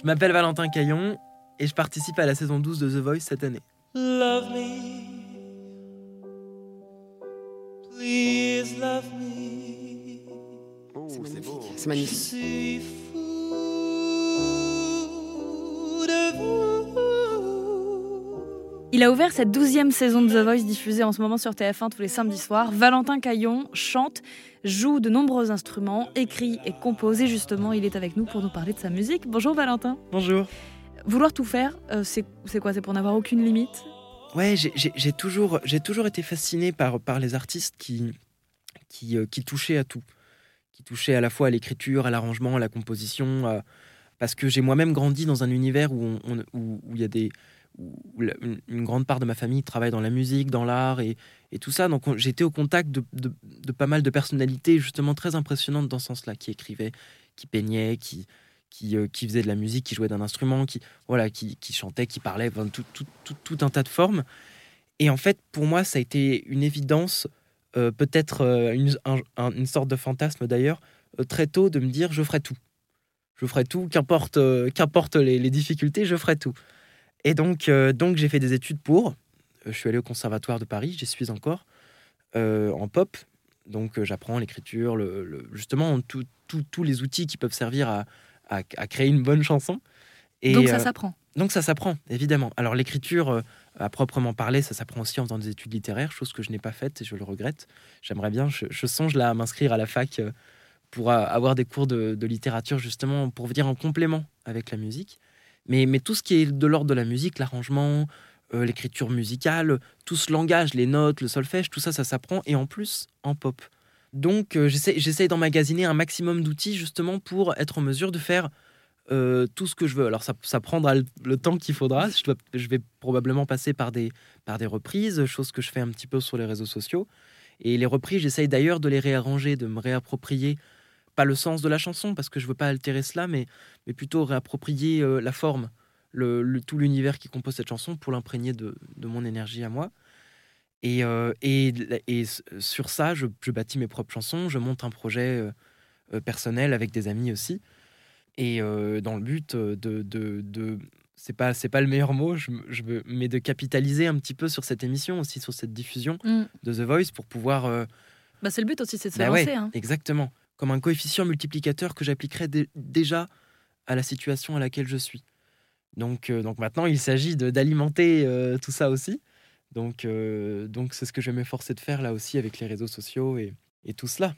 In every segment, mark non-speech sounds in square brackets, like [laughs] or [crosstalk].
Je m'appelle Valentin Caillon et je participe à la saison 12 de The Voice cette année. Love me. Please love me. Oh, c'est beau. C'est magnifique. Il a ouvert cette douzième saison de The Voice diffusée en ce moment sur TF1 tous les samedis soirs. Valentin Caillon chante, joue de nombreux instruments, écrit et compose. Et justement, il est avec nous pour nous parler de sa musique. Bonjour Valentin. Bonjour. Vouloir tout faire, euh, c'est quoi? C'est pour n'avoir aucune limite? Ouais, j'ai- toujours, toujours été fasciné par, par les artistes qui, qui, euh, qui touchaient à tout. Qui touchaient à la fois à l'écriture, à l'arrangement, à la composition. Parce que j'ai moi-même grandi dans un univers où on- où où il y a des. Où une, grande part de ma famille travaille dans la musique, dans l'art et, tout ça. Donc on- j'étais au contact de, pas mal de personnalités justement très impressionnantes dans ce sens-là, qui écrivaient, qui peignaient, qui, qui, euh, faisaient de la musique, qui jouaient d'un instrument, qui, voilà, qui, qui chantaient, qui parlaient, tout, un tas de formes. Et en fait, pour moi, ça a été une évidence, euh, peut-être euh, une, un- un- une sorte de fantasme d'ailleurs, très tôt de me dire je ferai tout. Je ferai tout, qu'importe qu'importe les, les difficultés, je ferai tout. Et donc, euh, donc j'ai fait des études pour. Euh, je suis allé au Conservatoire de Paris, j'y suis encore, euh, en pop. Donc j'apprends l'écriture, le, le- justement tout- tout- tous les outils qui peuvent servir à, à- à créer une bonne chanson. Et, Donc ça s'apprend. donc ça s'apprend, évidemment. Alors l'écriture, à proprement parler, ça s'apprend aussi en faisant des études littéraires, chose que je n'ai pas faite et je le regrette. J'aimerais bien, je, je songe là à m'inscrire à la fac pour avoir des cours de, de littérature, justement, pour venir en complément avec la musique. Mais, tout ce qui est de l'ordre de la musique, l'arrangement, euh, l'écriture musicale, tout ce langage, les notes, le solfège, tout ça, ça s'apprend et en plus en pop. Donc euh, j'essaie j'essaie d'emmagasiner un maximum d'outils justement pour être en mesure de faire euh, tout ce que je veux. Alors ça, prendra le, le temps qu'il faudra. Je, dois- je vais probablement passer par des, par des reprises, chose que je fais un petit peu sur les réseaux sociaux. Et les reprises, j'essaye d'ailleurs de les réarranger, de me réapproprier, pas le sens de la chanson, parce que je veux pas altérer cela, mais, mais plutôt réapproprier euh, la forme, le, le- tout l'univers qui compose cette chanson pour l'imprégner de, de mon énergie à moi. Et, euh, et, et sur ça, je, je bâtis mes propres chansons, je monte un projet euh, personnel avec des amis aussi. Et dans le but de. de, de c'est pas, c'est pas le meilleur mot, je, je mais de capitaliser un petit peu sur cette émission, aussi sur cette diffusion Mm. de The Voice pour pouvoir. euh, Bah, c'est le but aussi, c'est de se bah lancer. ouais, hein. Exactement. Comme un coefficient multiplicateur que j'appliquerais dé- déjà à la situation à laquelle je suis. Donc, euh, donc maintenant, il s'agit d'alimenter euh, tout ça aussi. Donc, euh, donc c'est ce que je vais m'efforcer de faire là aussi avec les réseaux sociaux et, et tout cela.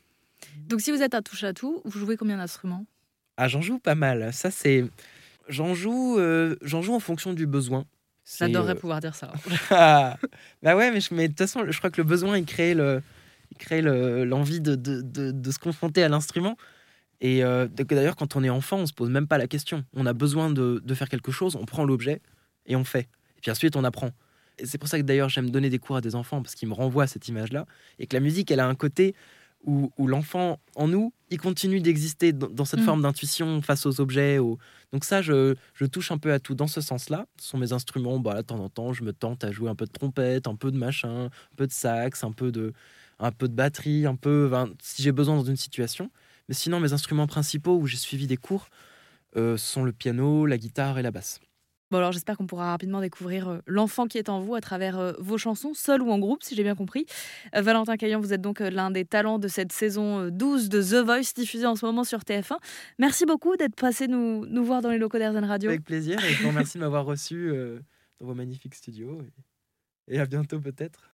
Donc si vous êtes à touche à tout, vous jouez combien d'instruments? Ah, j'en joue pas mal. Ça, c'est. J'en joue, j'en joue en fonction du besoin. J'adorerais pouvoir dire ça. [laughs] Ah, bah ouais, mais, je- mais de toute façon, je crois que le besoin, il crée le, il crée le- l'envie de, de, de- de se confronter à l'instrument. Et euh, d'ailleurs, quand on est enfant, on se pose même pas la question. On a besoin de, de faire quelque chose, on prend l'objet et on fait. Et puis ensuite, on apprend. Et c'est pour ça que d'ailleurs, j'aime donner des cours à des enfants parce qu'ils me renvoient à cette image-là. Et que la musique, elle a un côté où, où l'enfant en nous, il continue d'exister dans, dans cette Mm. forme d'intuition face aux objets. Donc ça, je, je touche un peu à tout dans ce sens-là. Ce sont mes instruments. Bah, de temps en temps, je me tente à jouer un peu de trompette, un peu de machin, un peu de sax, un peu de, un peu de batterie, un peu, si j'ai besoin dans une situation. Mais sinon, mes instruments principaux où j'ai suivi des cours euh, sont le piano, la guitare et la basse. Bon alors j'espère qu'on pourra rapidement découvrir euh, l'enfant qui est en vous à travers euh, vos chansons, seul ou en groupe si j'ai bien compris. Valentin Caillon, vous êtes donc l'un des talents de cette saison euh, 12 de The Voice diffusée en ce moment sur TF1. Merci beaucoup d'être passé nous, nous voir dans les locaux d'Airzen Radio. Avec plaisir et je vous remercie de m'avoir reçu dans vos magnifiques studios. Et à bientôt peut-être.